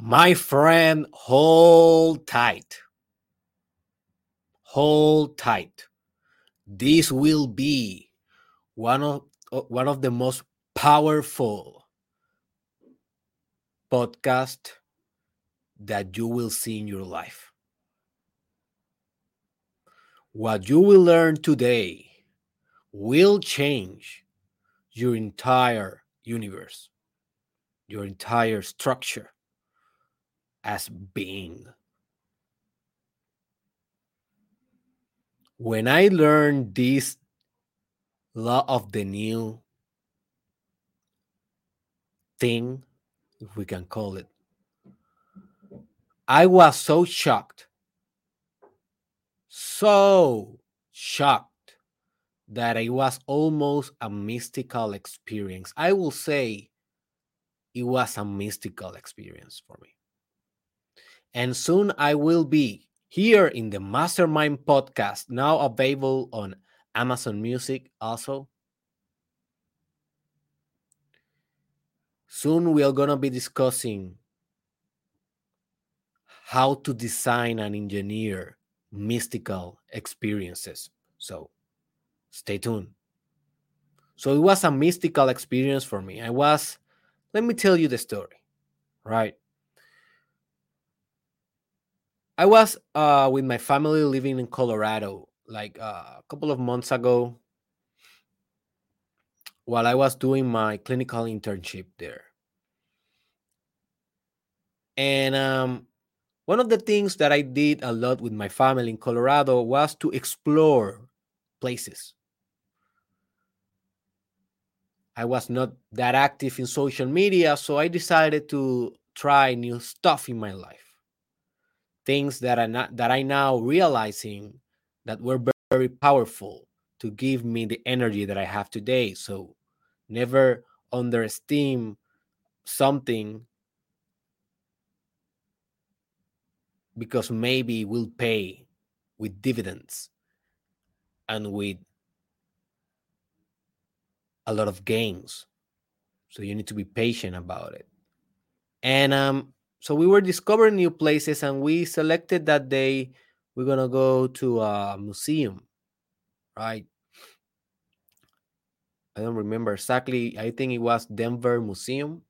My friend, hold tight. Hold tight. This will be one of one of the most powerful podcast that you will see in your life. What you will learn today will change your entire universe, your entire structure as being. When I learned this law of the new thing, if we can call it, I was so shocked, so shocked that it was almost a mystical experience. I will say it was a mystical experience for me. And soon I will be here in the Mastermind podcast, now available on Amazon Music also. Soon we are going to be discussing how to design and engineer mystical experiences. So stay tuned. So it was a mystical experience for me. I was, let me tell you the story, right? I was uh, with my family living in Colorado like uh, a couple of months ago while I was doing my clinical internship there. And um, one of the things that I did a lot with my family in Colorado was to explore places. I was not that active in social media, so I decided to try new stuff in my life. Things that I not that I now realizing that were very powerful to give me the energy that I have today. So never underestimate something because maybe we'll pay with dividends and with a lot of gains. So you need to be patient about it. And um, so we were discovering new places, and we selected that day we're gonna go to a museum, right? I don't remember exactly. I think it was Denver Museum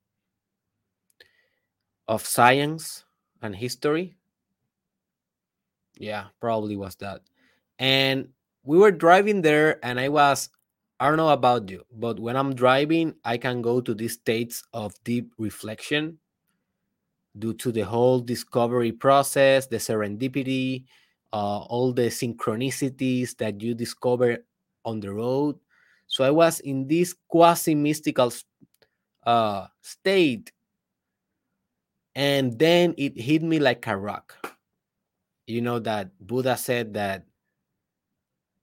of Science and History. Yeah, probably was that. And we were driving there, and I was I don't know about you, but when I'm driving, I can go to these states of deep reflection due to the whole discovery process, the serendipity, uh, all the synchronicities that you discover on the road. So I was in this quasi mystical uh, state, and then it hit me like a rock. You know that Buddha said that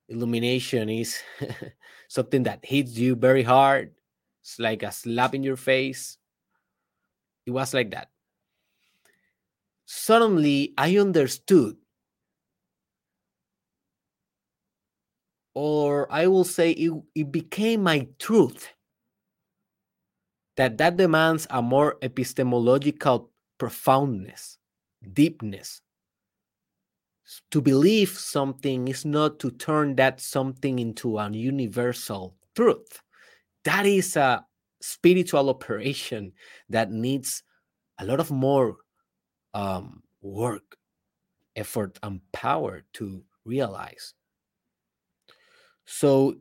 illumination is something that hits you very hard. It's like a slap in your face. It was like that. Suddenly, I understood, or I will say it, it became my truth. That that demands a more epistemological profoundness, deepness, to believe something is not to turn that something into an universal truth. That is a spiritual operation that needs a lot of more um, work, effort, and power to realize. So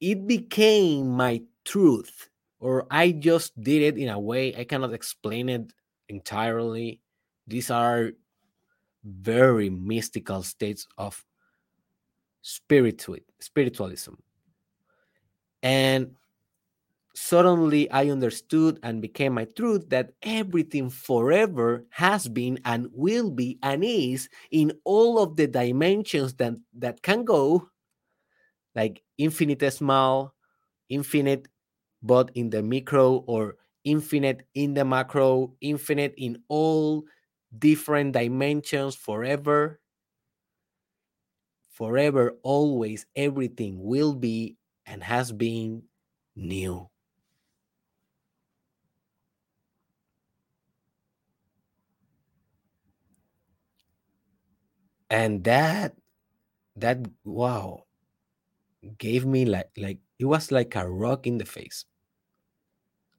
it became my truth, or I just did it in a way I cannot explain it entirely. These are very mystical states of spiritual spiritualism and suddenly i understood and became my truth that everything forever has been and will be and is in all of the dimensions that that can go like infinitesimal infinite but in the micro or infinite in the macro infinite in all different dimensions forever. Forever, always, everything will be and has been new. And that that wow gave me like like it was like a rock in the face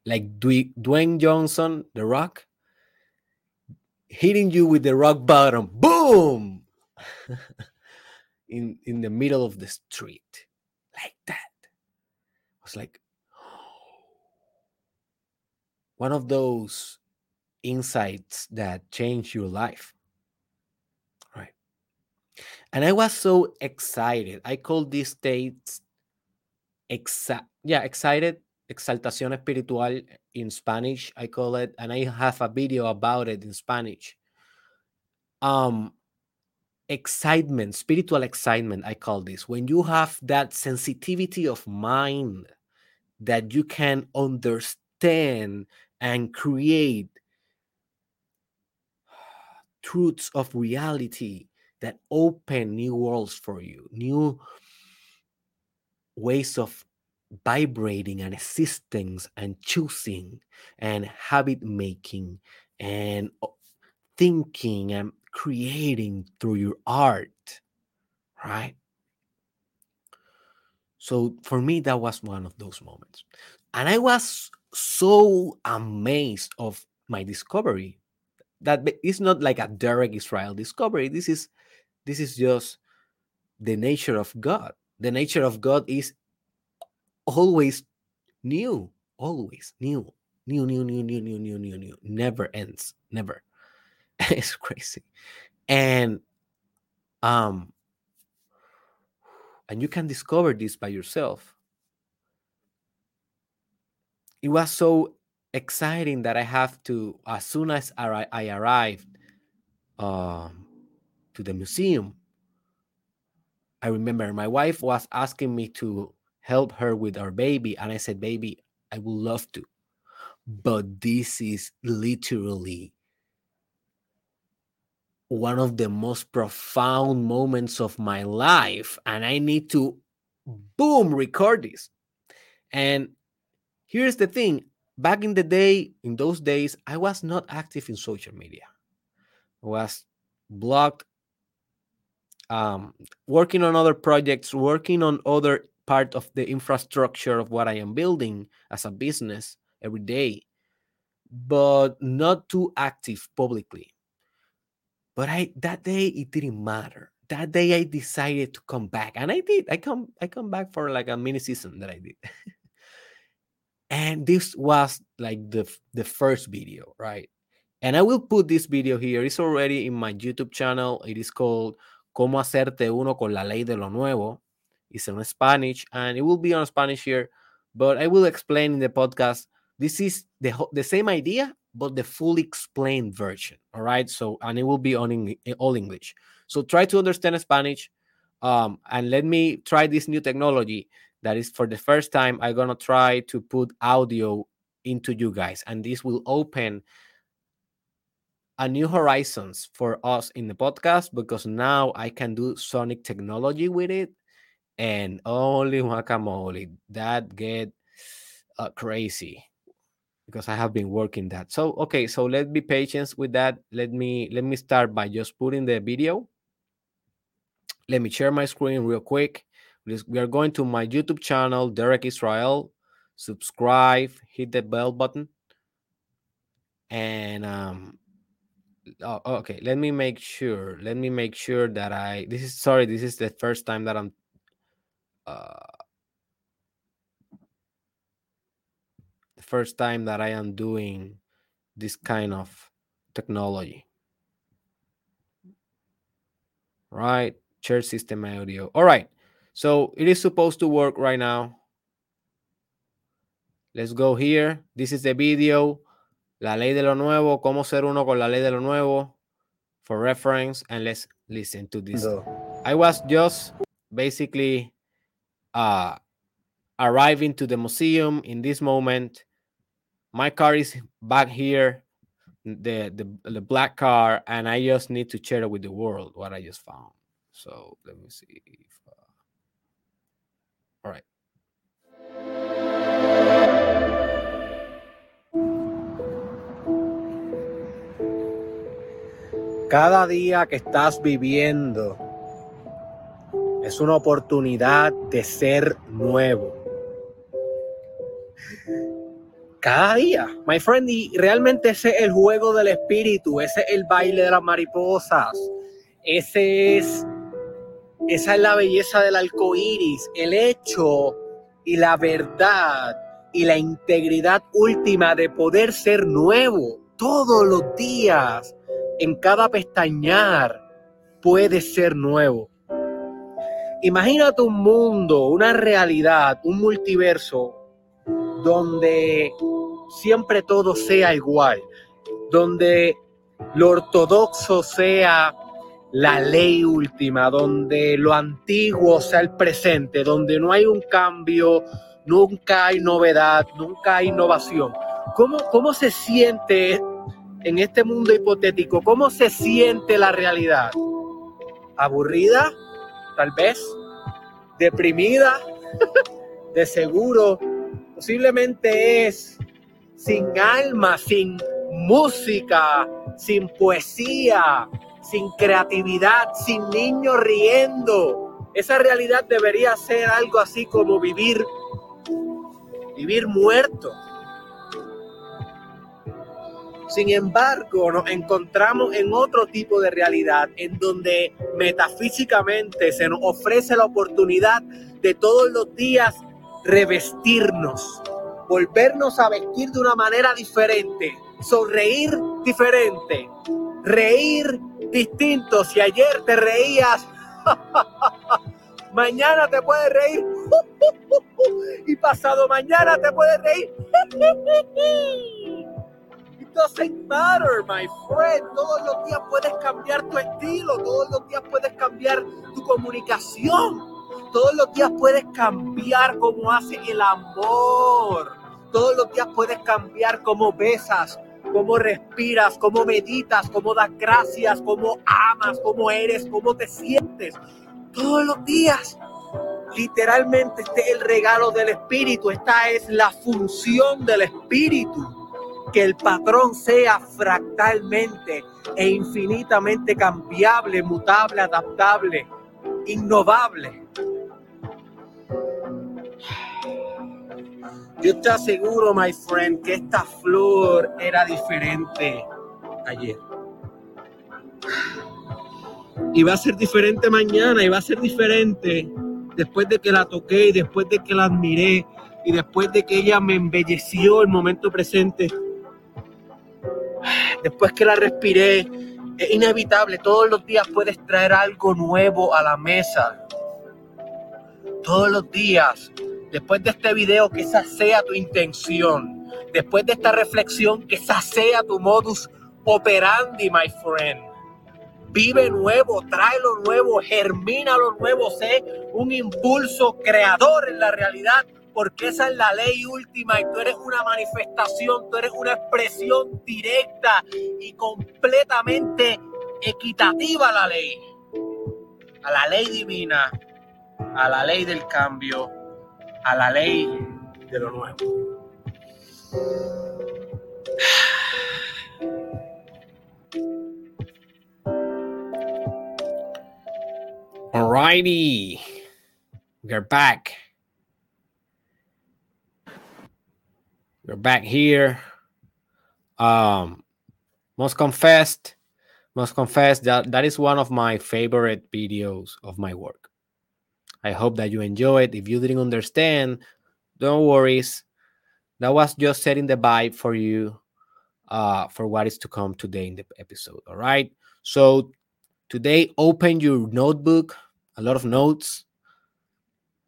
like Dwayne Johnson, the rock, hitting you with the rock bottom, boom, in in the middle of the street, like that. I was like, one of those insights that change your life? And I was so excited. I call these states, exa- yeah, excited exaltación espiritual in Spanish, I call it, and I have a video about it in Spanish. Um, excitement, spiritual excitement, I call this. When you have that sensitivity of mind that you can understand and create truths of reality that open new worlds for you, new ways of vibrating and existing and choosing and habit making and uh, thinking and creating through your art right? So for me that was one of those moments. And i was so amazed of my discovery. That it's not like a derek israel discovery. This is this is just the nature of god the nature of god is always new, always new, new, new, new, new, new, new, new, new, never ends, never. it's crazy, and um, and you can discover this by yourself. It was so exciting that I have to, as soon as I arrived um, to the museum, I remember my wife was asking me to help her with our baby. And I said, Baby, I would love to. But this is literally one of the most profound moments of my life. And I need to, boom, record this. And here's the thing back in the day, in those days, I was not active in social media. I was blocked, um, working on other projects, working on other part of the infrastructure of what I am building as a business every day, but not too active publicly. But I that day it didn't matter. That day I decided to come back, and I did. I come I come back for like a mini season that I did. and this was like the the first video, right? And I will put this video here. It's already in my YouTube channel. It is called Cómo hacerte uno con la ley de lo nuevo. It's in Spanish and it will be on Spanish here, but I will explain in the podcast. This is the the same idea, but the fully explained version. All right. So and it will be on in, all English. So try to understand Spanish, um, and let me try this new technology that is for the first time. I'm gonna try to put audio into you guys, and this will open a new horizons for us in the podcast because now I can do sonic technology with it and only guacamole that get uh, crazy because I have been working that. So okay, so let's be patient with that. Let me let me start by just putting the video. Let me share my screen real quick. We are going to my YouTube channel, Derek Israel. Subscribe, hit the bell button, and um, oh, okay. Let me make sure. Let me make sure that I. This is sorry. This is the first time that I'm uh, the first time that I am doing this kind of technology. Right, share system audio. All right, so it is supposed to work right now. Let's go here. This is the video. La ley de lo nuevo, cómo ser uno con la ley de lo nuevo for reference. And let's listen to this. I was just basically uh, arriving to the museum in this moment. My car is back here, the, the, the black car, and I just need to share it with the world what I just found. So let me see. If, uh... All right. Cada día que estás viviendo es una oportunidad de ser nuevo. Cada día, my friend, y realmente ese es el juego del espíritu, ese es el baile de las mariposas, ese es, esa es la belleza del arco iris, el hecho y la verdad y la integridad última de poder ser nuevo todos los días, en cada pestañar, puede ser nuevo. Imagínate un mundo, una realidad, un multiverso donde siempre todo sea igual, donde lo ortodoxo sea la ley última, donde lo antiguo sea el presente, donde no hay un cambio, nunca hay novedad, nunca hay innovación. ¿Cómo, cómo se siente en este mundo hipotético? ¿Cómo se siente la realidad? ¿Aburrida? Tal vez. ¿Deprimida? De seguro. Posiblemente es sin alma, sin música, sin poesía, sin creatividad, sin niños riendo. Esa realidad debería ser algo así como vivir, vivir muerto. Sin embargo, nos encontramos en otro tipo de realidad en donde metafísicamente se nos ofrece la oportunidad de todos los días revestirnos, volvernos a vestir de una manera diferente, sonreír diferente, reír distinto. Si ayer te reías, mañana te puedes reír y pasado mañana te puedes reír. It doesn't matter, my friend. Todos los días puedes cambiar tu estilo, todos los días puedes cambiar tu comunicación, todos los días puedes cambiar cómo haces el amor, todos los días puedes cambiar cómo besas, cómo respiras, cómo meditas, cómo das gracias, cómo amas, cómo eres, cómo te sientes. Todos los días. Literalmente este es el regalo del espíritu, esta es la función del espíritu. Que el patrón sea fractalmente e infinitamente cambiable, mutable, adaptable, innovable. Yo te aseguro, my friend, que esta flor era diferente ayer. Y va a ser diferente mañana, y va a ser diferente después de que la toqué y después de que la admiré y después de que ella me embelleció el momento presente. Después que la respiré, es inevitable, todos los días puedes traer algo nuevo a la mesa. Todos los días después de este video, que esa sea tu intención. Después de esta reflexión, que esa sea tu modus operandi, my friend. Vive nuevo, trae lo nuevo, germina lo nuevo, sé un impulso creador en la realidad, porque esa es la ley última y tú eres una manifestación, tú eres una expresión directa y completamente equitativa a la ley, a la ley divina, a la ley del cambio a la ley de lo nuevo. Alrighty, we're back. We're back here. Um, must confess, must confess that that is one of my favorite videos of my work. I hope that you enjoy it. If you didn't understand, don't worry. That was just setting the vibe for you uh, for what is to come today in the episode. All right. So today, open your notebook, a lot of notes,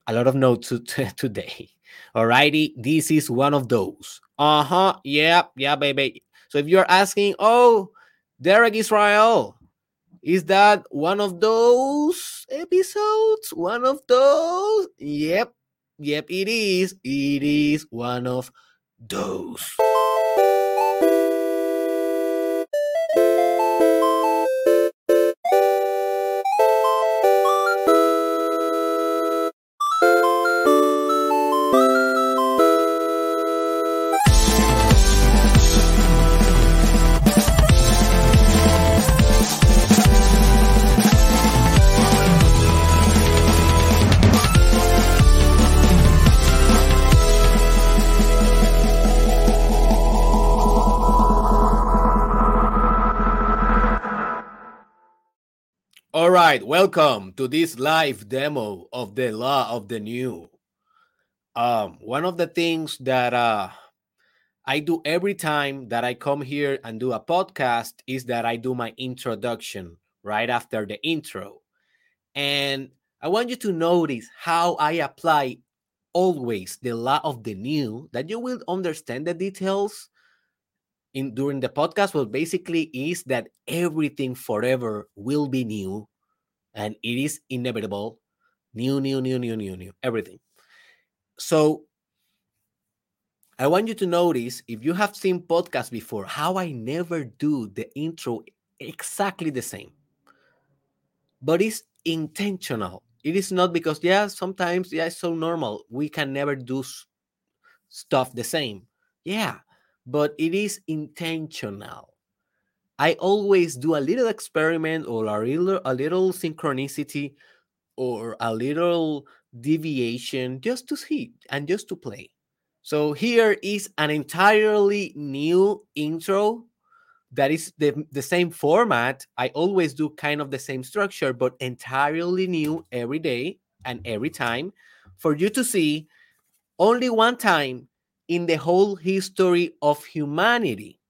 a lot of notes today. All righty. This is one of those. Uh huh. Yeah. Yeah, baby. So if you're asking, oh, Derek Israel, is that one of those episodes? One of those? Yep. Yep, it is. It is one of those. Right, welcome to this live demo of the law of the new. Um, one of the things that uh, I do every time that I come here and do a podcast is that I do my introduction right after the intro. And I want you to notice how I apply always the law of the new, that you will understand the details in during the podcast. Well, basically is that everything forever will be new and it is inevitable. New, new, new, new, new, new, everything. So I want you to notice if you have seen podcasts before, how I never do the intro exactly the same. But it's intentional. It is not because, yeah, sometimes, yeah, it's so normal. We can never do stuff the same. Yeah, but it is intentional. I always do a little experiment or a little, a little synchronicity or a little deviation just to see and just to play. So here is an entirely new intro that is the, the same format. I always do kind of the same structure, but entirely new every day and every time for you to see only one time in the whole history of humanity.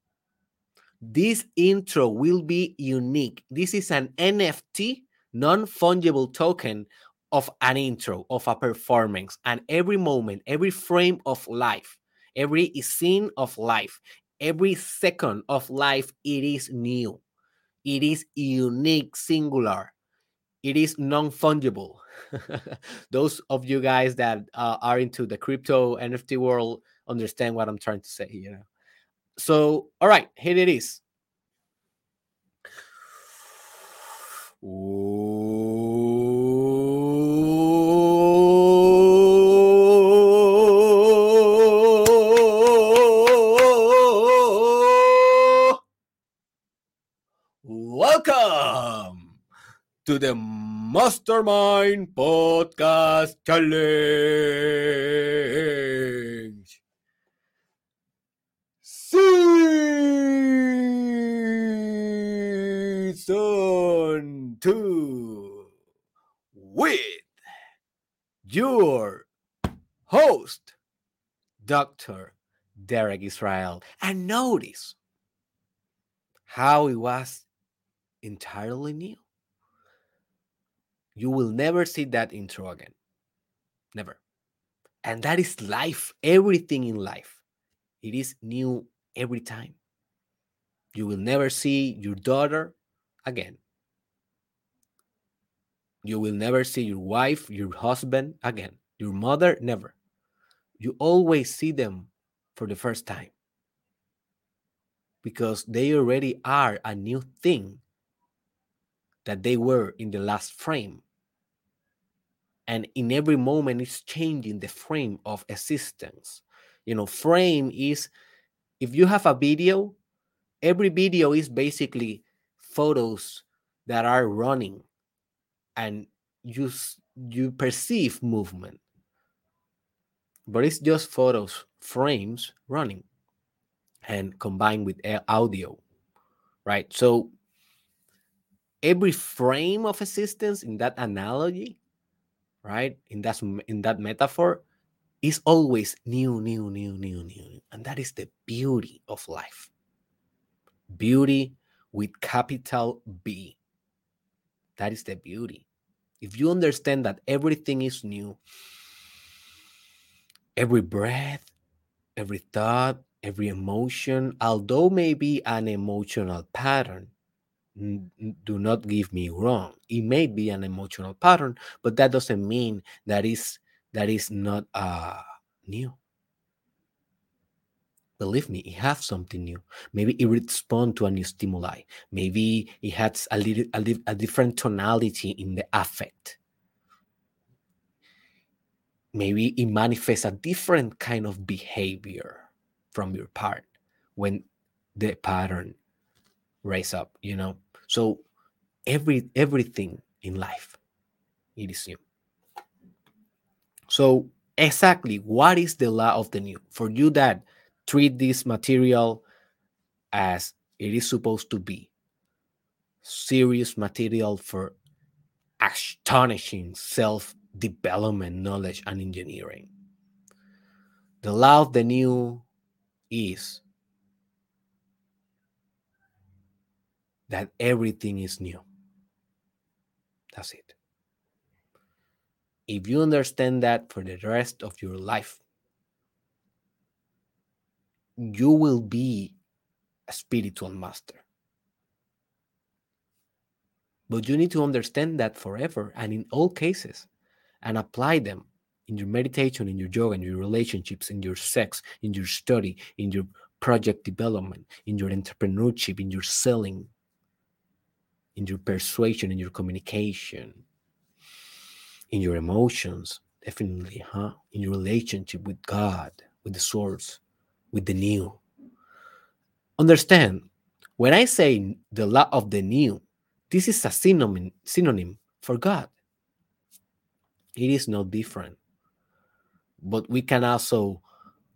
This intro will be unique. This is an NFT, non fungible token of an intro, of a performance, and every moment, every frame of life, every scene of life, every second of life, it is new. It is unique, singular. It is non fungible. Those of you guys that uh, are into the crypto NFT world understand what I'm trying to say, you know. So, all right, here it is. Welcome to the Mastermind Podcast Challenge. Season 2 with your host, Dr. Derek Israel. And notice how it was entirely new. You will never see that intro again. Never. And that is life, everything in life. It is new every time. You will never see your daughter again. You will never see your wife, your husband again. Your mother, never. You always see them for the first time because they already are a new thing that they were in the last frame. And in every moment, it's changing the frame of existence. You know, frame is if you have a video, every video is basically photos that are running and you you perceive movement. But it's just photos frames running and combined with audio right? So every frame of existence in that analogy right in that in that metaphor is always new new new new new and that is the beauty of life. Beauty with capital b. That is the beauty. If you understand that everything is new every breath every thought every emotion although maybe an emotional pattern do not give me wrong. It may be an emotional pattern but that doesn't mean that is that is not uh new. Believe me it has something new. Maybe it responds to a new stimuli. Maybe it has a little a, little, a different tonality in the affect. Maybe it manifests a different kind of behavior from your part when the pattern raise up you know? So every everything in life it is new so exactly what is the law of the new for you that treat this material as it is supposed to be serious material for astonishing self development knowledge and engineering. The law of the new is that everything is new. That's it. If you understand that for the rest of your life, you will be a spiritual master. But you need to understand that forever and in all cases and apply them in your meditation, in your yoga, in your relationships, in your sex, in your study, in your project development, in your entrepreneurship, in your selling, in your persuasion, in your communication, in your emotions, definitely, huh? In your relationship with God, with the source, with the new. Understand, when I say the law of the new, this is a synonym, synonym for God. It is no different. But we can also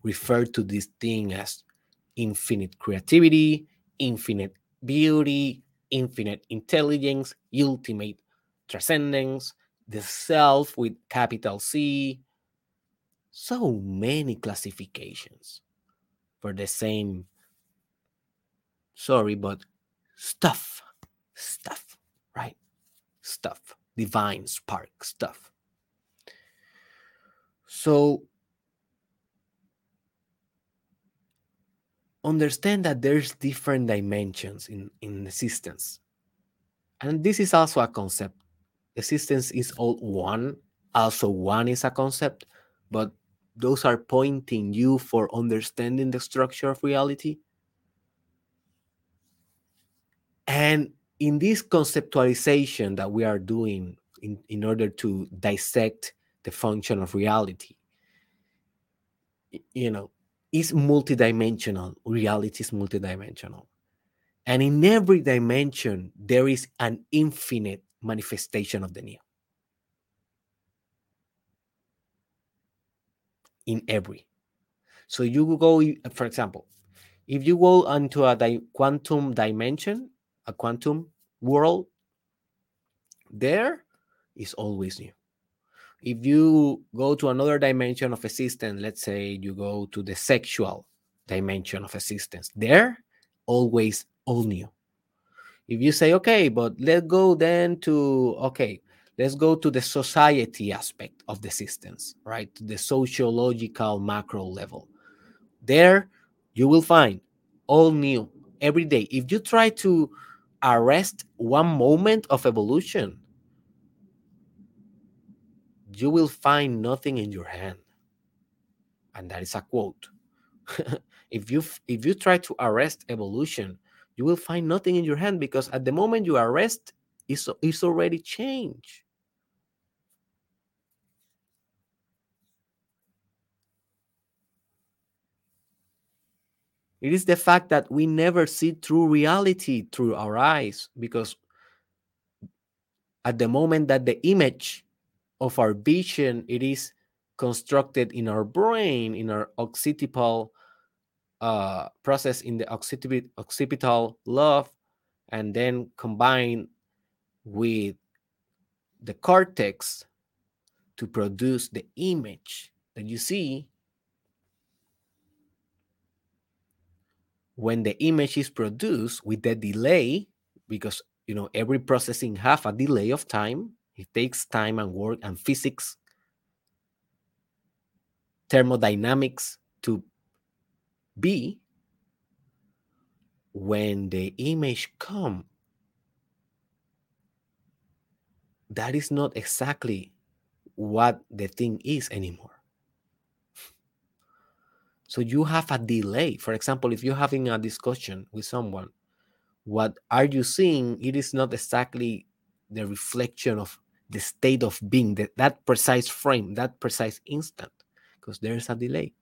refer to this thing as infinite creativity, infinite beauty, infinite intelligence, ultimate transcendence, the self with capital C. So many classifications for the same, sorry, but stuff, stuff, right? Stuff, divine spark stuff. So understand that there's different dimensions in, in existence. And this is also a concept. Existence is all one. Also, one is a concept, but those are pointing you for understanding the structure of reality. And in this conceptualization that we are doing in, in order to dissect the function of reality, you know, is multidimensional. Reality is multidimensional. And in every dimension, there is an infinite manifestation of the new. In every. So you go, for example, if you go into a di- quantum dimension, a quantum world, there is always new if you go to another dimension of existence, let's say you go to the sexual dimension of existence, there always all new. If you say, okay, but let's go then to, okay, let's go to the society aspect of the systems, right? The sociological macro level. There you will find all new every day. If you try to arrest one moment of evolution, you will find nothing in your hand. And that is a quote. if you if you try to arrest evolution, you will find nothing in your hand because at the moment you arrest, it's, it's already changed. It is the fact that we never see true reality through our eyes because at the moment that the image of our vision it is constructed in our brain in our occipital uh, process in the occipit- occipital lobe and then combine with the cortex to produce the image that you see. When the image is produced with the delay because you know every processing have a delay of time it takes time and work and physics, thermodynamics to be when the image come that is not exactly what the thing is anymore. So you have a delay. For example if you're having a discussion with someone what are you seeing? It is not exactly the reflection of the state of being, that, that precise frame, that precise instant, because there's a delay.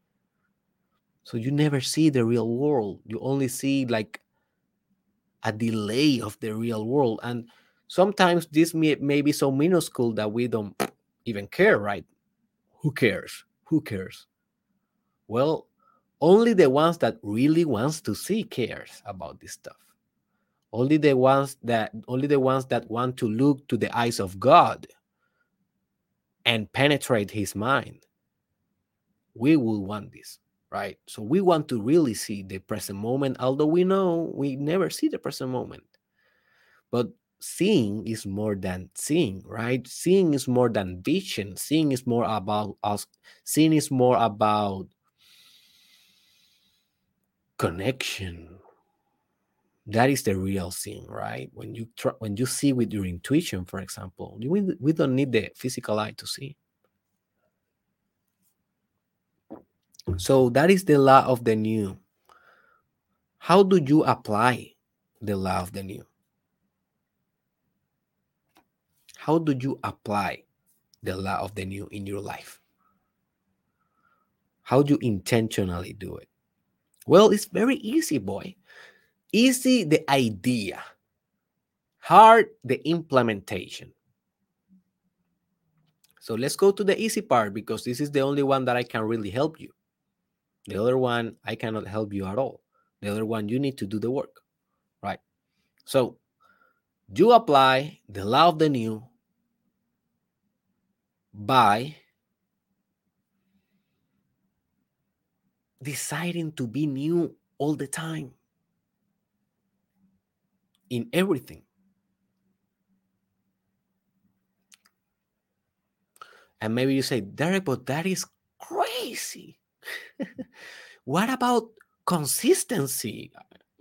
So you never see the real world. You only see like a delay of the real world. And sometimes this may, may be so minuscule that we don't even care, right? Who cares? Who cares? Well, only the ones that really wants to see cares about this stuff. only the ones that only the ones that want to look to the eyes of god and penetrate his mind we will want this right? So we want to really see the present moment although we know we never see the present moment. But seeing is more than seeing right? Seeing is more than vision. Seeing is more about us. Seeing is more about connection. That is the real seeing right? When you try, when you see with your intuition for example we, we don't need the physical eye to see so that is the law of the new. How do you apply the law of the new? How do you apply the law of the new in your life? How do you intentionally do it? Well it's very easy boy. Easy the idea, hard the implementation. So let's go to the easy part because this is the only one that I can really help you. The other one, I cannot help you at all. The other one, you need to do the work, right? So you apply the law of the new by deciding to be new all the time in everything. And maybe you say, Derek, but that is crazy. what about consistency?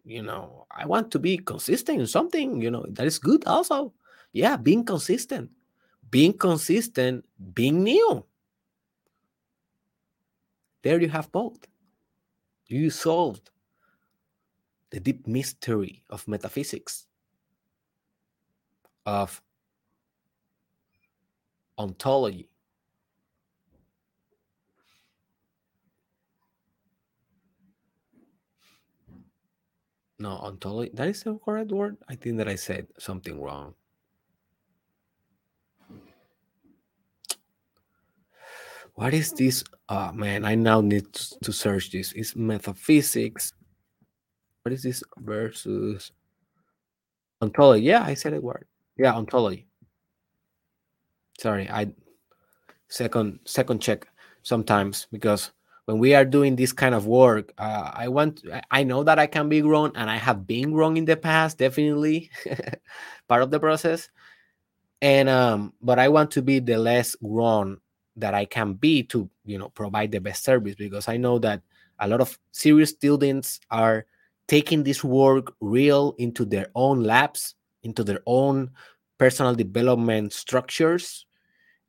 You know, I want to be consistent in something, you know, that is good also. Yeah, being consistent. Being consistent, being new. There you have both. You solved the deep mystery of metaphysics, of ontology. No, ontology, that is the correct word? I think that I said something wrong. What is this? Oh man, I now need to search this. It's metaphysics what is this versus ontology? Yeah, I said it word. Yeah, ontology. Sorry, I second second check sometimes because when we are doing this kind of work, uh, I want I know that I can be wrong and I have been wrong in the past, definitely part of the process. And um, but I want to be the less wrong that I can be to you know provide the best service because I know that a lot of serious students are taking this work real into their own labs, into their own personal development structures.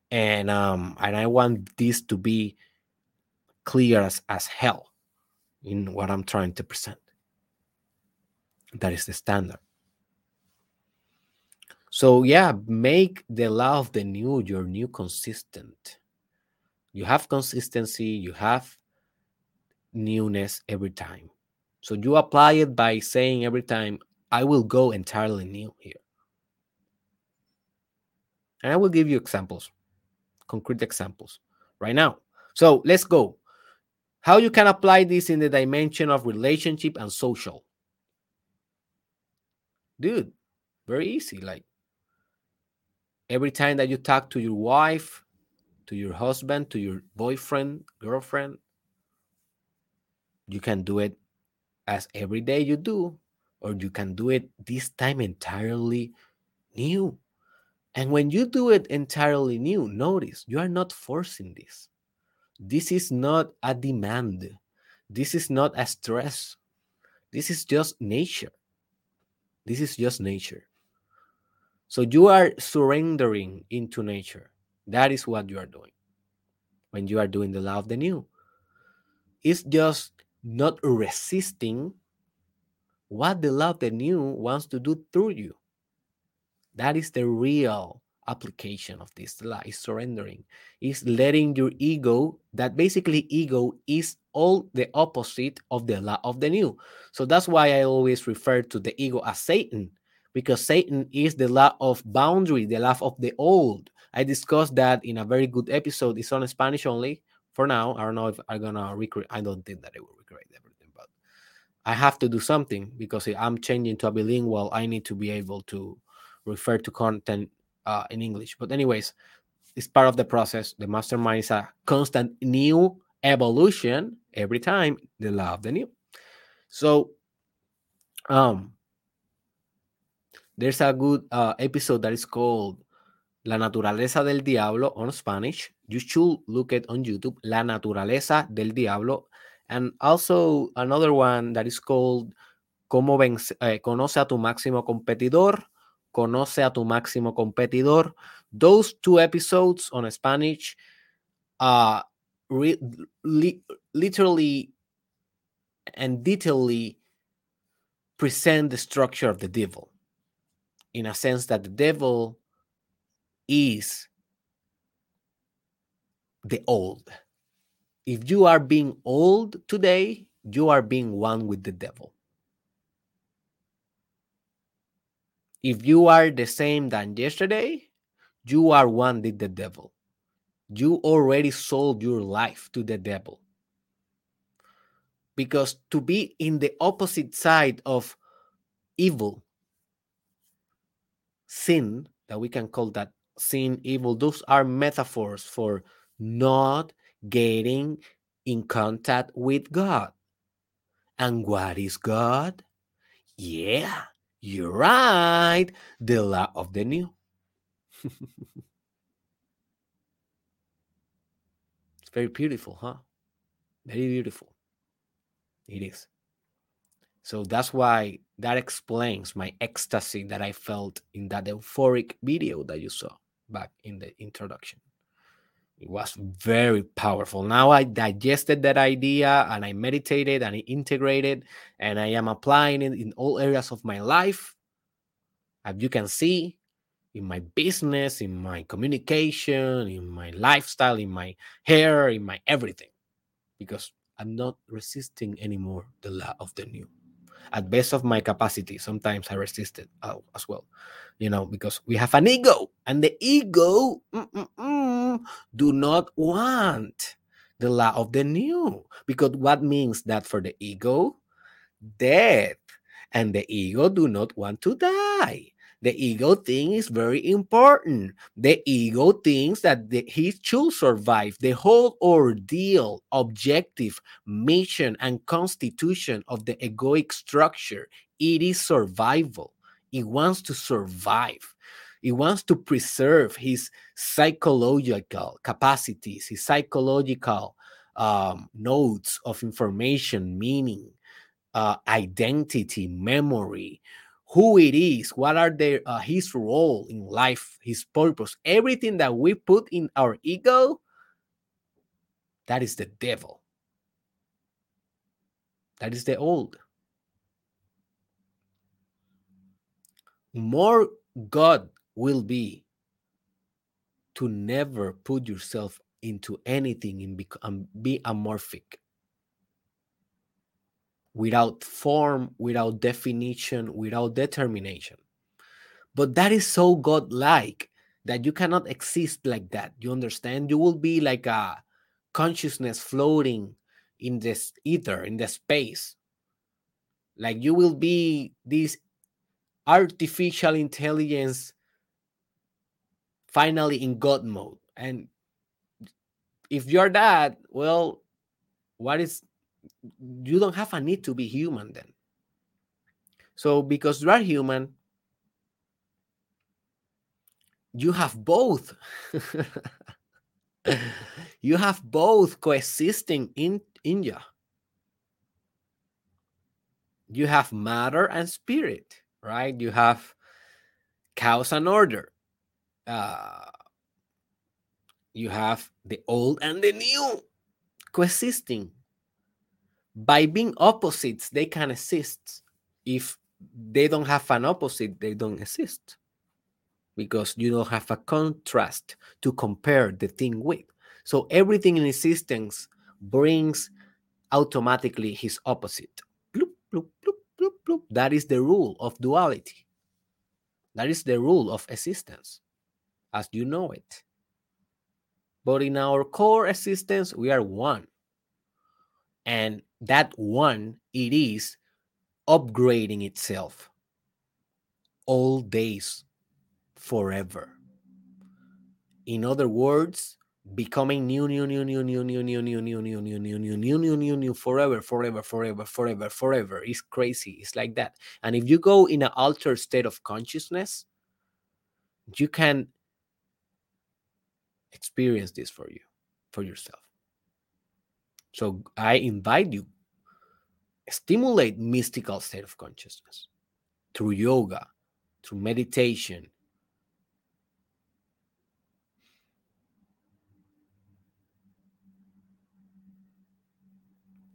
And um, and I want this to be clear as, as hell in what I'm trying to present. That is the standard. So yeah, make the of the new your new consistent. You have consistency, you have newness every time. So you apply it by saying every time, I will go entirely new here. And I will give you examples, concrete examples right now. So let's go. How you can apply this in the dimension of relationship and social. Dude, very easy. Like every time that you talk to your wife, to your husband, to your boyfriend, girlfriend, you can do it as every day you do, or you can do it this time entirely new. And when you do it entirely new, notice you are not forcing this. This is not a demand. This is not a stress. This is just nature. This is just nature. So you are surrendering into nature. That is what you are doing when you are doing the law of the new. It's just not resisting what the love the new wants to do through you. That is the real application of this law is surrendering is letting your ego that basically ego is all the opposite of the law of the new so that's why i always refer to the ego as satan because satan is the law of boundary the law of the old i discussed that in a very good episode it's on spanish only for now. I don't know if I'm gonna recreate. I don't think that it will recreate everything, but I have to do something because I'm changing to a bilingual. I need to be able to refer to content uh, in English. But anyways, it's part of the process. The mastermind is a constant new evolution every time. The law of the new. So, um, there's a good uh, episode that is called La naturaleza del diablo on Spanish. You should look it on YouTube. La naturaleza del diablo. And also another one that is called Cómo vence, eh, Conoce a tu máximo competidor. Conoce a tu máximo competidor. Those two episodes on Spanish uh, re- li- literally and detailedly present the structure of the devil in a sense that the devil is the old. If you are being old today, you are being one with the devil. If you are the same than yesterday, you are one with the devil. You already sold your life to the devil. Because to be in the opposite side of evil, sin, that we can call that sin, evil, those are metaphors for not getting in contact with God. And what is God? Yeah, you're right. The law of the new. it's very beautiful, huh? Very beautiful. It is. So that's why that explains my ecstasy that I felt in that euphoric video that you saw back in the introduction. It was very powerful. Now I digested that idea and I meditated and I integrated and I am applying it in all areas of my life. As you can see, in my business, in my communication, in my lifestyle, in my hair, in my everything, because I'm not resisting anymore the law of the new at best of my capacity sometimes i resist it uh, as well you know because we have an ego and the ego mm, mm, mm, do not want the law of the new because what means that for the ego death and the ego do not want to die the ego thing is very important. The ego thinks that the, he should survive the whole ordeal, objective, mission, and constitution of the egoic structure. It is survival. It wants to survive. It wants to preserve his psychological capacities, his psychological um, nodes of information, meaning, uh, identity, memory, who it is, what are their uh, his role in life, his purpose, everything that we put in our ego, that is the devil. That is the old. More God will be to never put yourself into anything and be, um, be amorphic without form, without definition, without determination. But that is so godlike that you cannot exist like that. You understand? You will be like a consciousness floating in this ether, in the space. Like you will be this artificial intelligence finally in God mode. And if you're that, well, what is you don't have a need to be human then. So because you are human, you have both. you have both coexisting in in you. You have matter and spirit, right? You have chaos and order. Uh, you have the old and the new coexisting by being opposites, they can exist. If they don't have an opposite, they don't exist because you don't have a contrast to compare the thing with. So everything in existence brings automatically his opposite. Bloop, bloop, bloop. That is the rule of duality. That is the rule of existence as you know it. But in our core existence, we are one. And that one, it is upgrading itself all days forever. In other words, becoming new, new, new, new, new, new, new, new, new, new, new, new, new, new, new, new, new, forever, forever, forever, forever, forever. It's crazy. It's like that. And if you go in an altered state of consciousness, you can experience this for you, for yourself. So I invite you, stimulate mystical state of consciousness through yoga, through meditation,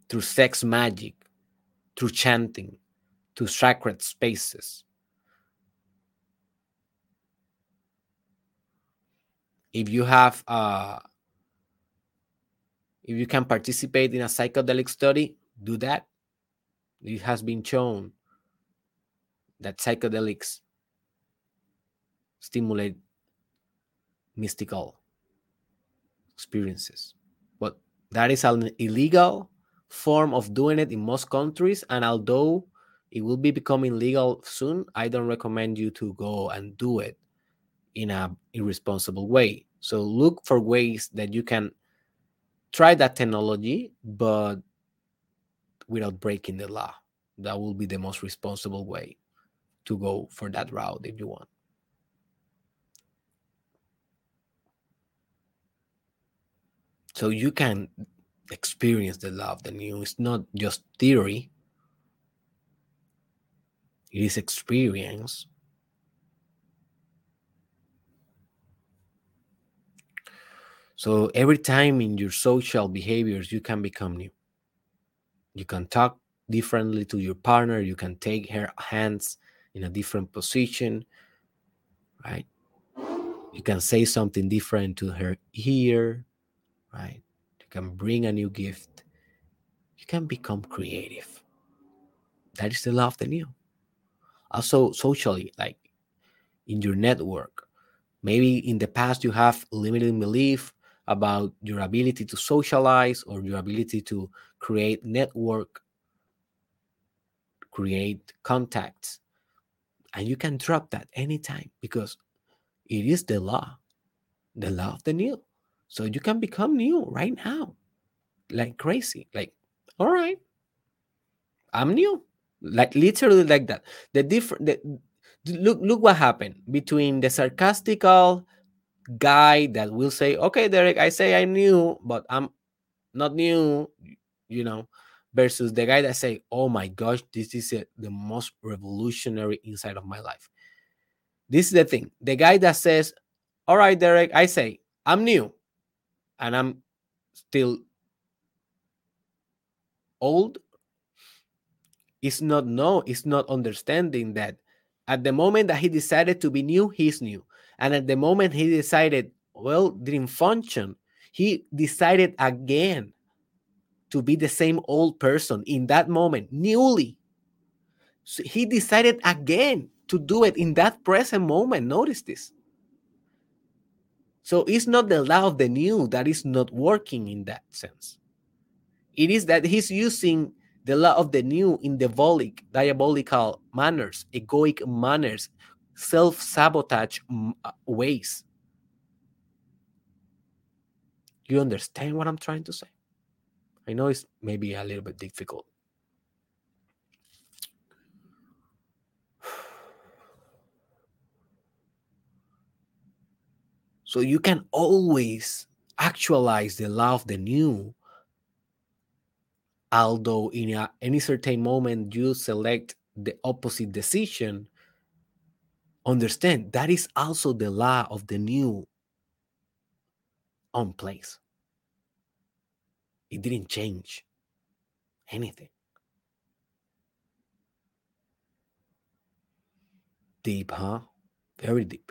through sex magic, through chanting, through sacred spaces. If you have, uh, if you can participate in a psychedelic study, do that. It has been shown that psychedelics stimulate mystical experiences. But that is an illegal form of doing it in most countries. And although it will be becoming legal soon, I don't recommend you to go and do it in a irresponsible way. So look for ways that you can try that technology, but without breaking the law. That will be the most responsible way to go for that route if you want. So you can experience the love the new it's not just theory it is experience so every time in your social behaviors you can become new. You can talk differently to your partner you can take her hands in a different position right? You can say something different to her ear right? You can bring a new gift, you can become creative. That is the love of the new. Also, socially, like in your network, maybe in the past you have limited belief about your ability to socialize or your ability to create network, create contacts. And you can drop that anytime because it is the law, the law of the new. So you can become new right now, like crazy. Like, all right, I'm new, like literally like that. The different, the, look, look what happened between the sarcastical guy that will say, "Okay, Derek, I say I'm new, but I'm not new," you know, versus the guy that say, "Oh my gosh, this is a, the most revolutionary inside of my life." This is the thing. The guy that says, "All right, Derek, I say I'm new," and I'm still old it's not no it's not understanding that at the moment that he decided to be new he's new and at the moment he decided well didn't function he decided again to be the same old person in that moment newly. So he decided again to do it in that present moment. Notice this. So it's not the law of the new that is not working in that sense. It is that he's using the law of the new in diabolic, diabolical manners, egoic manners, self sabotage uh, ways. You understand what I'm trying to say? I know it's maybe a little bit difficult. So you can always actualize the of the new. Although in a, any certain moment you select the opposite decision, understand that is also the law of the new on place. It didn't change anything. Deep, huh? Very deep.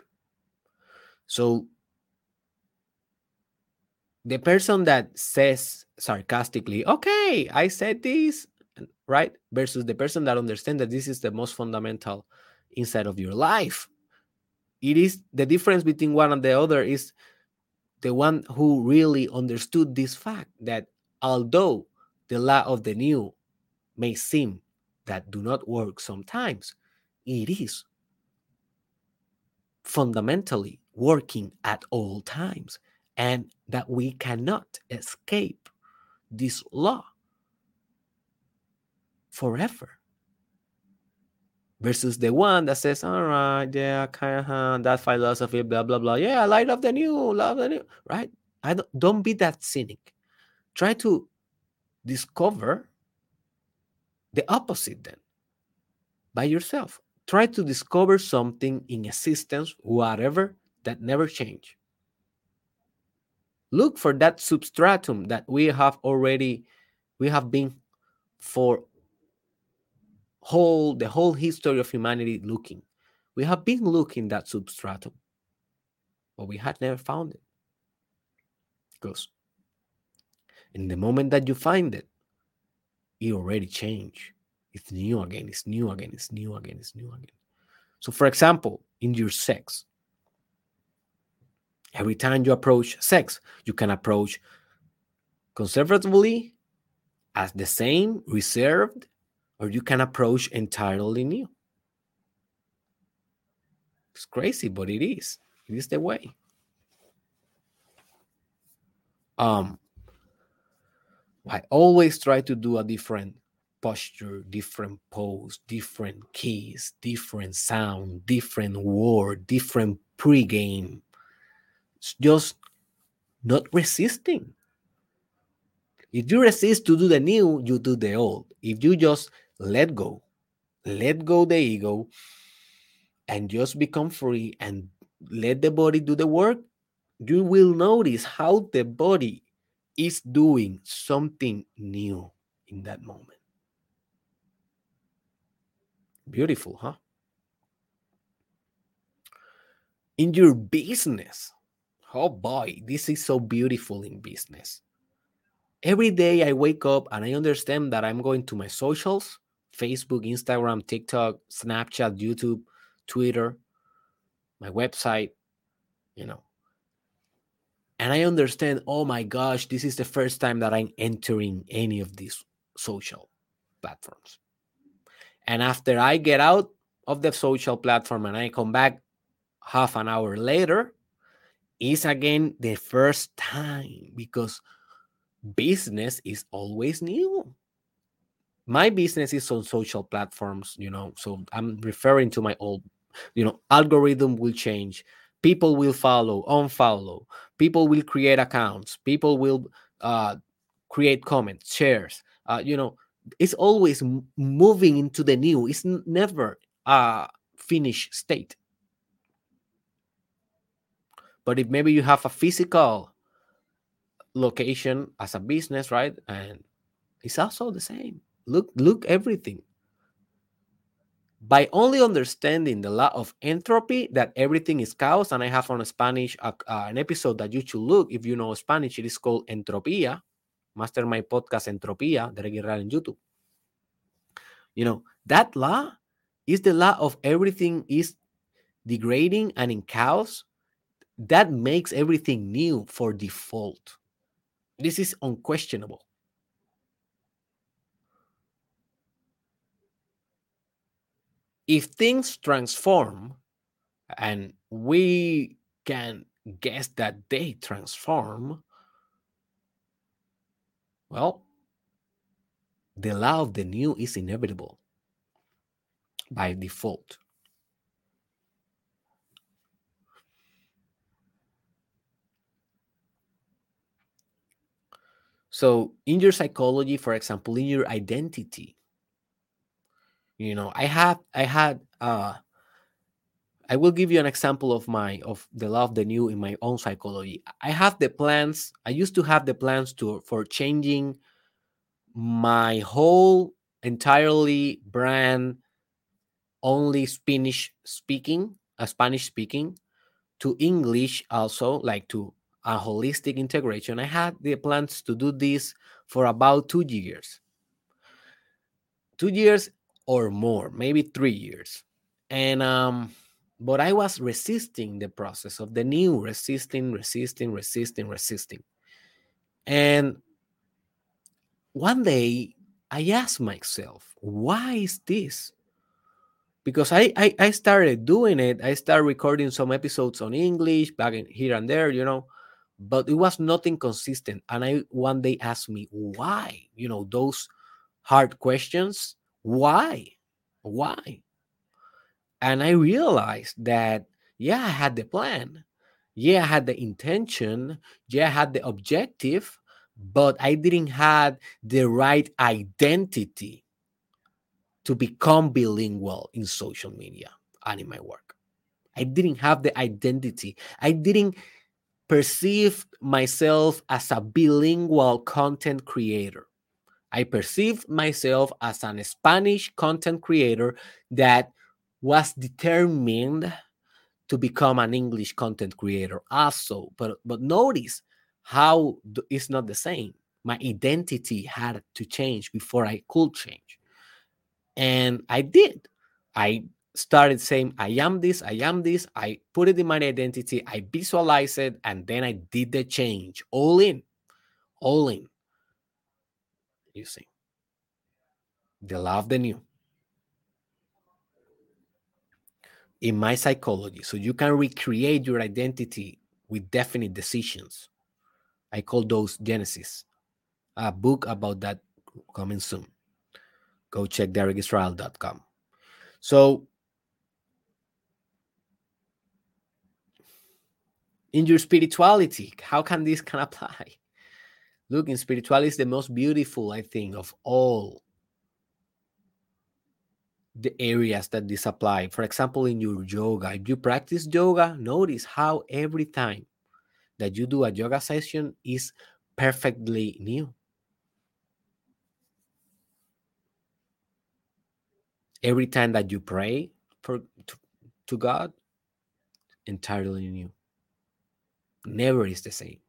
So the person that says sarcastically, okay, I said this, right? Versus the person that understands that this is the most fundamental inside of your life. It is the difference between one and the other is the one who really understood this fact that although the law of the new may seem that do not work sometimes. It is fundamentally working at all times, and that we cannot escape this law forever. Versus the one that says, all right, yeah, kind of that philosophy, blah, blah, blah. Yeah, I light up the new, love the new, right? I don't, don't be that cynic. Try to discover the opposite then by yourself. Try to discover something in existence, whatever, that never change. Look for that substratum that we have already, we have been for whole the whole history of humanity looking. We have been looking that substratum, but we had never found it. Because in the moment that you find it, it already changed. It's new again, it's new again, it's new again, it's new again. So, for example, in your sex, every time you approach sex, you can approach conservatively as the same, reserved, or you can approach entirely new. It's crazy, but it is. It is the way. Um, I always try to do a different posture, different pose, different keys, different sound, different word, different pregame. It's just not resisting. If you resist to do the new, you do the old. If you just let go, let go the ego, and just become free and let the body do the work, you will notice how the body is doing something new in that moment. Beautiful, huh? In your business, oh boy, this is so beautiful in business. Every day I wake up and I understand that I'm going to my socials Facebook, Instagram, TikTok, Snapchat, YouTube, Twitter, my website, you know. And I understand, oh my gosh, this is the first time that I'm entering any of these social platforms. And after I get out of the social platform and I come back half an hour later, is again the first time because business is always new my business is on social platforms you know so i'm referring to my old you know algorithm will change people will follow unfollow people will create accounts people will uh, create comments shares uh, you know it's always moving into the new it's never a finished state. But if maybe you have a physical location as a business right and it's also the same Look, look everything. By only understanding the law of entropy, that everything is chaos, and I have on Spanish uh, uh, an episode that you should look if you know Spanish. It is called Entropía, Mastermind Podcast Entropía, de Real in YouTube. You know that law is the law of everything is degrading and in chaos. That makes everything new for default. This is unquestionable. If things transform and we can guess that they transform, well, the law of the new is inevitable by default. So, in your psychology, for example, in your identity, you know i have i had uh i will give you an example of my of the love the new in my own psychology. I have the plans i used to have the plans to for changing my whole entirely brand only spanish speaking uh, spanish speaking to english also like to a holistic integration. I had the plans to do this for about two years. Two years or more, maybe three years. And um, but I was resisting the process of the new, resisting, resisting, resisting, resisting. And one day I asked myself, why is this? Because I, I, I started doing it. I started recording some episodes on English back in here and there, you know, but it was nothing consistent. And I one day asked me, why? You know, those hard questions. Why? Why? And I realized that, yeah, I had the plan. Yeah, I had the intention. Yeah, I had the objective, but I didn't have the right identity to become bilingual in social media and in my work. I didn't have the identity. I didn't perceive myself as a bilingual content creator. I perceived myself as an Spanish content creator that was determined to become an English content creator also. But but notice how it's not the same. My identity had to change before I could change. And I did. I started saying, I am this, I am this. I put it in my identity, I visualize it, and then I did the change all in, all in. You see, the love, the new. In my psychology, so you can recreate your identity with definite decisions. I call those Genesis. A book about that coming soon. Go check derekisrael.com. So in your spirituality how can this can apply look in spirituality is the most beautiful i think of all the areas that this apply. For example in your yoga if you practice yoga notice how every time that you do a yoga session is perfectly new. Every time that you pray for to, to god entirely new. Never is the same.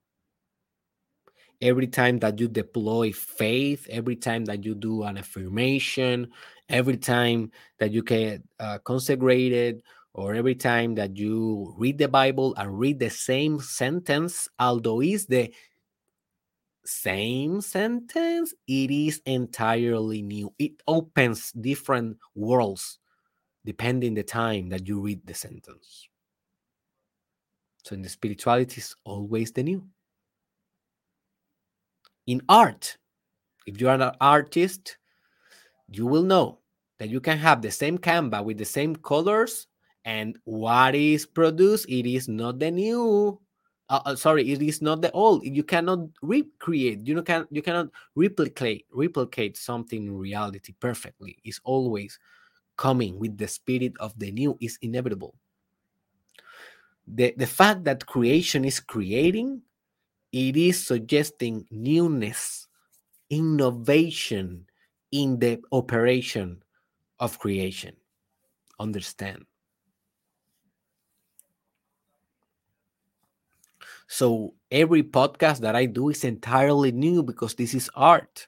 Every time that you deploy faith, every time that you do an affirmation, every time that you get uh, consecrated, or every time that you read the Bible and read the same sentence, although it's the same sentence, it is entirely new. It opens different worlds depending the time that you read the sentence. So in the spirituality is always the new. In art, if you are an artist, you will know that you can have the same canvas with the same colors and what is produced it is not the new uh, uh, sorry it is not the old. You cannot recreate you can you cannot replicate replicate something in reality perfectly. It's always coming with the spirit of the new. Is inevitable. The, the fact that creation is creating, it is suggesting newness, innovation in the operation of creation. Understand? So every podcast that I do is entirely new because this is art.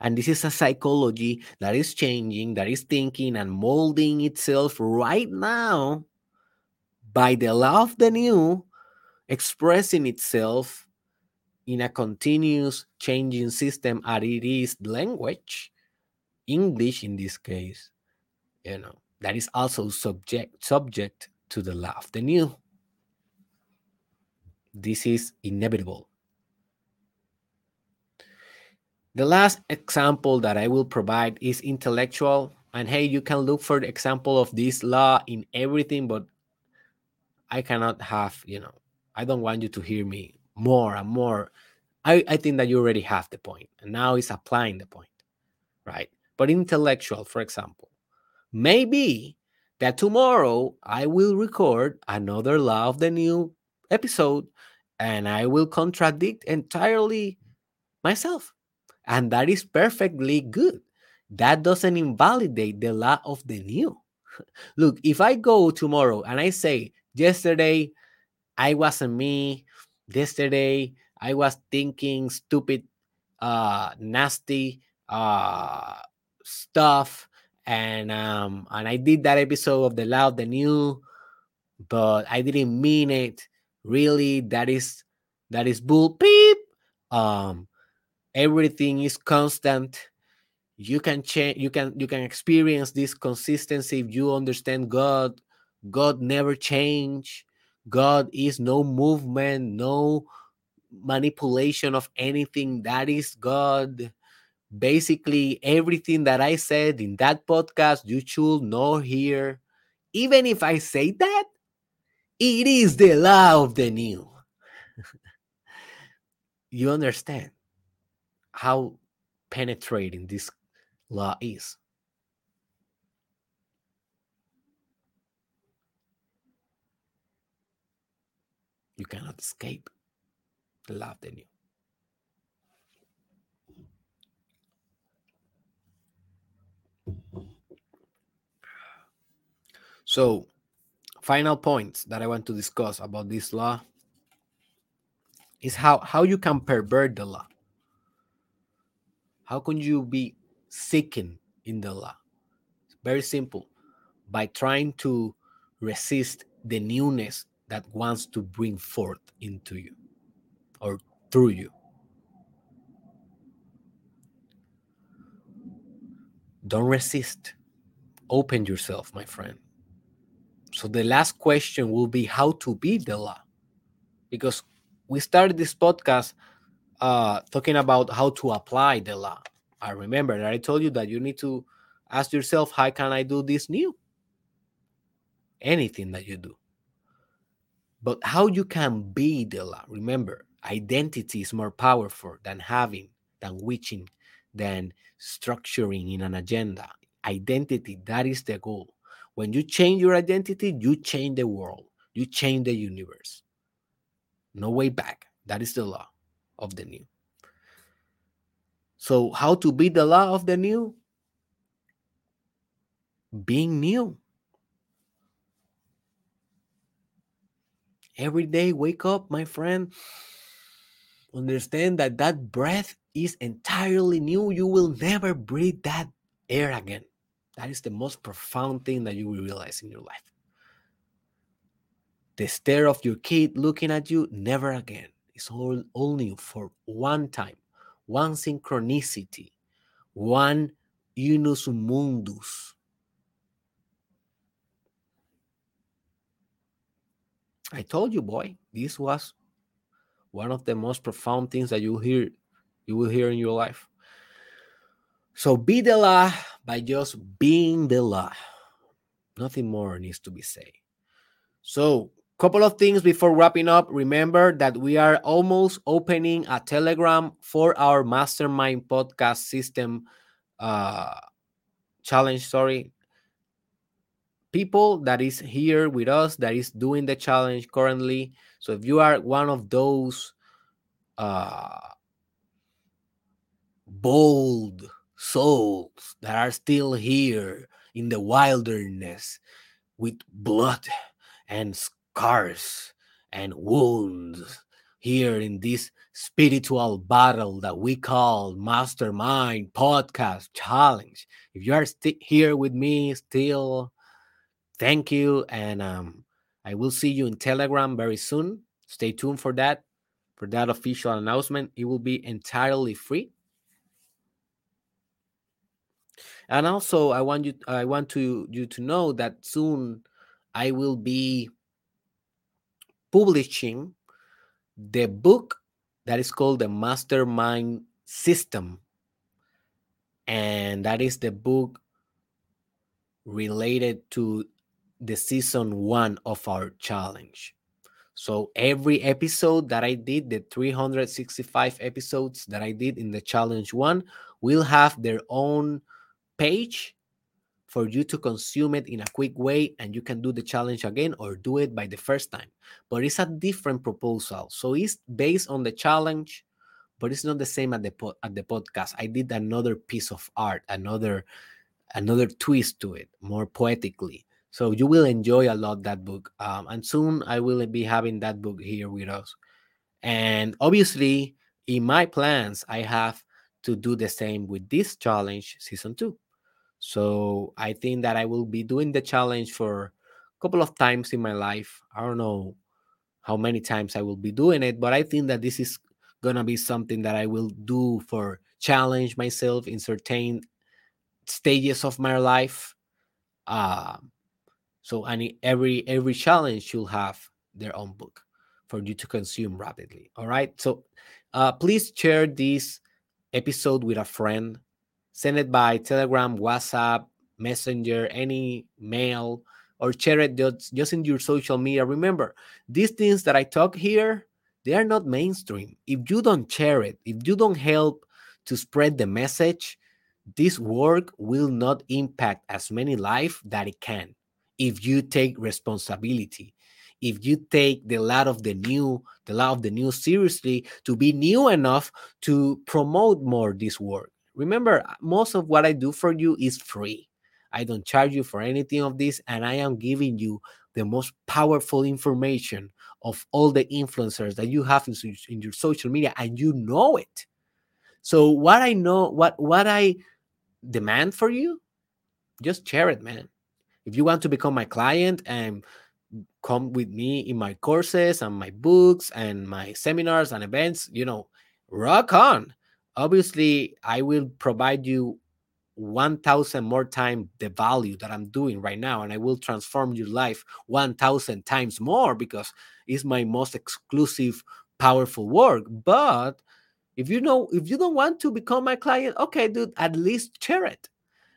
And this is a psychology that is changing, that is thinking and molding itself right now by the law of the new expressing itself in a continuous changing system as it is language english in this case you know that is also subject subject to the law of the new. This is inevitable. The last example that i will provide is intellectual and hey you can look for the example of this law in everything but I cannot have, you know, I don't want you to hear me more and more. I, I think that you already have the point, and now it's applying the point, right? But intellectual, for example, maybe that tomorrow I will record another Law of the New episode and I will contradict entirely myself. And that is perfectly good. That doesn't invalidate the law of the new. Look, if I go tomorrow and I say Yesterday, I wasn't me. Yesterday, I was thinking stupid, uh, nasty uh, stuff, and um, and I did that episode of the loud, the new, but I didn't mean it. Really, that is that is bull peep. Um, everything is constant. you can change you can you can experience this consistency if you understand god god never change god is no movement no manipulation of anything. That is god. Basically everything that i said in that podcast you should know here even if i say that it is the law of the new. You understand how penetrating this law is. You cannot escape the law of you. So, final points that I want to discuss about this law is how how you can pervert the law. How can you be seeking in the law? It's very simple. By trying to resist the newness that wants to bring forth into you or through you. Don't resist. Open yourself, my friend. So the last question will be how to be the law. Because we started this podcast uh, talking about how to apply the law. I remember that I told you that you need to ask yourself, how can I do this new? Anything that you do. But how you can be the law. Remember, identity is more powerful than having, than wishing, than structuring in an agenda. Identity, that is the goal. When you change your identity, you change the world, you change the universe. No way back. That is the law of the new. So, how to be the law of the new? Being new. Every day, wake up, my friend. Understand that that breath is entirely new. You will never breathe that air again. That is the most profound thing that you will realize in your life. The stare of your kid looking at you, never again. It's all only for one time, one synchronicity, one unus mundus. I told you, boy, this was one of the most profound things that you hear you will hear in your life. So be the law by just being the law. Nothing more needs to be said. So couple of things before wrapping up remember that we are almost opening a telegram for our mastermind podcast system uh challenge sorry people that is here with us that is doing the challenge currently so if you are one of those uh bold souls that are still here in the wilderness with blood and scars and wounds here in this spiritual battle that we call Mastermind Podcast Challenge. If you are st- here with me still, thank you. And um, I will see you in Telegram very soon. Stay tuned for that, for that official announcement. It will be entirely free. And also, I want you, I want to you to know that soon I will be publishing the book that is called the Mastermind System. And that is the book related to the season one of our challenge. So every episode that I did, the 365 episodes that I did in the challenge one, will have their own page for you to consume it in a quick way and you can do the challenge again or do it by the first time. But it's a different proposal. So it's based on the challenge, but it's not the same at the po- at the podcast. I did another piece of art, another another twist to it, more poetically. So you will enjoy a lot that book. Um, and soon I will be having that book here with us. And obviously, in my plans, I have to do the same with this challenge season two. So I think that I will be doing the challenge for a couple of times in my life. I don't know how many times I will be doing it, but I think that this is gonna be something that I will do for challenge myself in certain stages of my life. Uh, so any every every challenge should have their own book for you to consume rapidly. All right. So uh, please share this episode with a friend. Send it by Telegram, WhatsApp, Messenger, any mail, or share it just, just in your social media. Remember, these things that I talk here, they are not mainstream. If you don't share it, if you don't help to spread the message, this work will not impact as many lives that it can if you take responsibility if you take the law of the new the law of the new seriously to be new enough to promote more this work. Remember most of what i do for you is free. I don't charge you for anything of this and i am giving you the most powerful information of all the influencers that you have in, in your social media and you know it. So what i know what what i demand for you just share it man if you want to become my client and come with me in my courses and my books and my seminars and events, you know, rock on. Obviously, I will provide you 1000 more times the value that I'm doing right now and I will transform your life 1000 times more because it's my most exclusive powerful work. But if you know if you don't want to become my client, okay, dude, at least share it.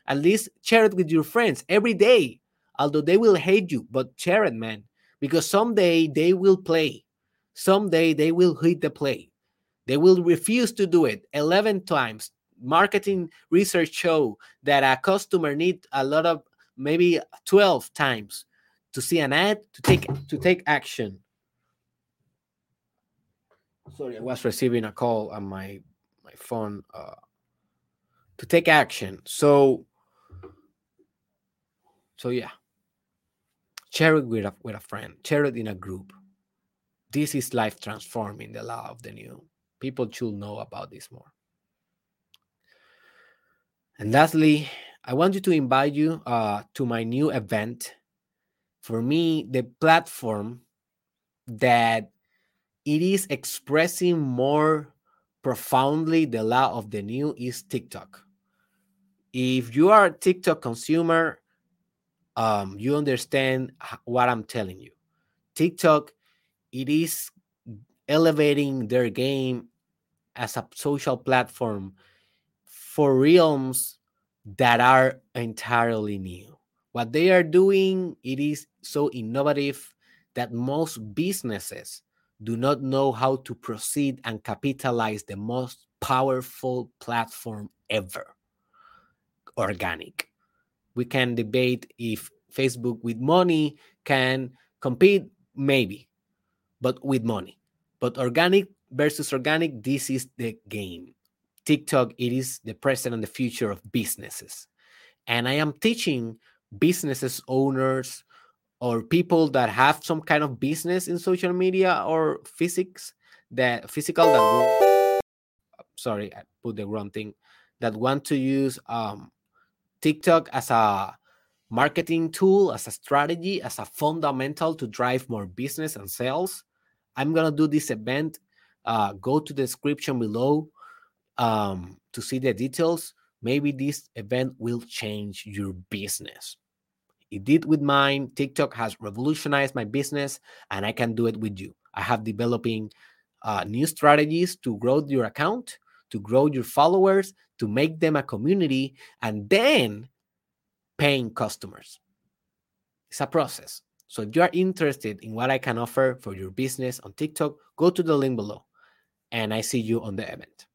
At least share it with your friends every day. Although they will hate you, but share it, man. Because someday they will play. Someday they will hit the play. They will refuse to do it 11 times. Marketing research show that a customer need a lot of maybe 12 times to see an ad to take to take action. Sorry, I was receiving a call on my my phone uh, to take action. So so yeah. Share it with a, with a friend. Share it in a group. This is life transforming the law of the new. People should know about this more. And lastly i want you to invite you uh, to my new event. For me the platform that it is expressing more profoundly the law of the new is tiktok. If you are a tiktok consumer um, you understand what I'm telling you. TikTok, it is elevating their game as a social platform for realms that are entirely new. What they are doing, it is so innovative that most businesses do not know how to proceed and capitalize the most powerful platform ever organic we can debate if Facebook with money can compete, maybe, but with money. But organic versus organic, this is the game. TikTok, it is the present and the future of businesses. And I am teaching businesses owners or people that have some kind of business in social media or physics that physical that sorry i put the wrong thing that want to use um TikTok as a marketing tool, as a strategy, as a fundamental to drive more business and sales. I'm gonna do this event. Uh, go to the description below um, to see the details. Maybe this event will change your business. It did with mine. TikTok has revolutionized my business, and I can do it with you. I have developing uh, new strategies to grow your account, to grow your followers, to make them a community, and then paying customers. It's a process. So if you are interested in what I can offer for your business on TikTok, go to the link below and I see you on the event.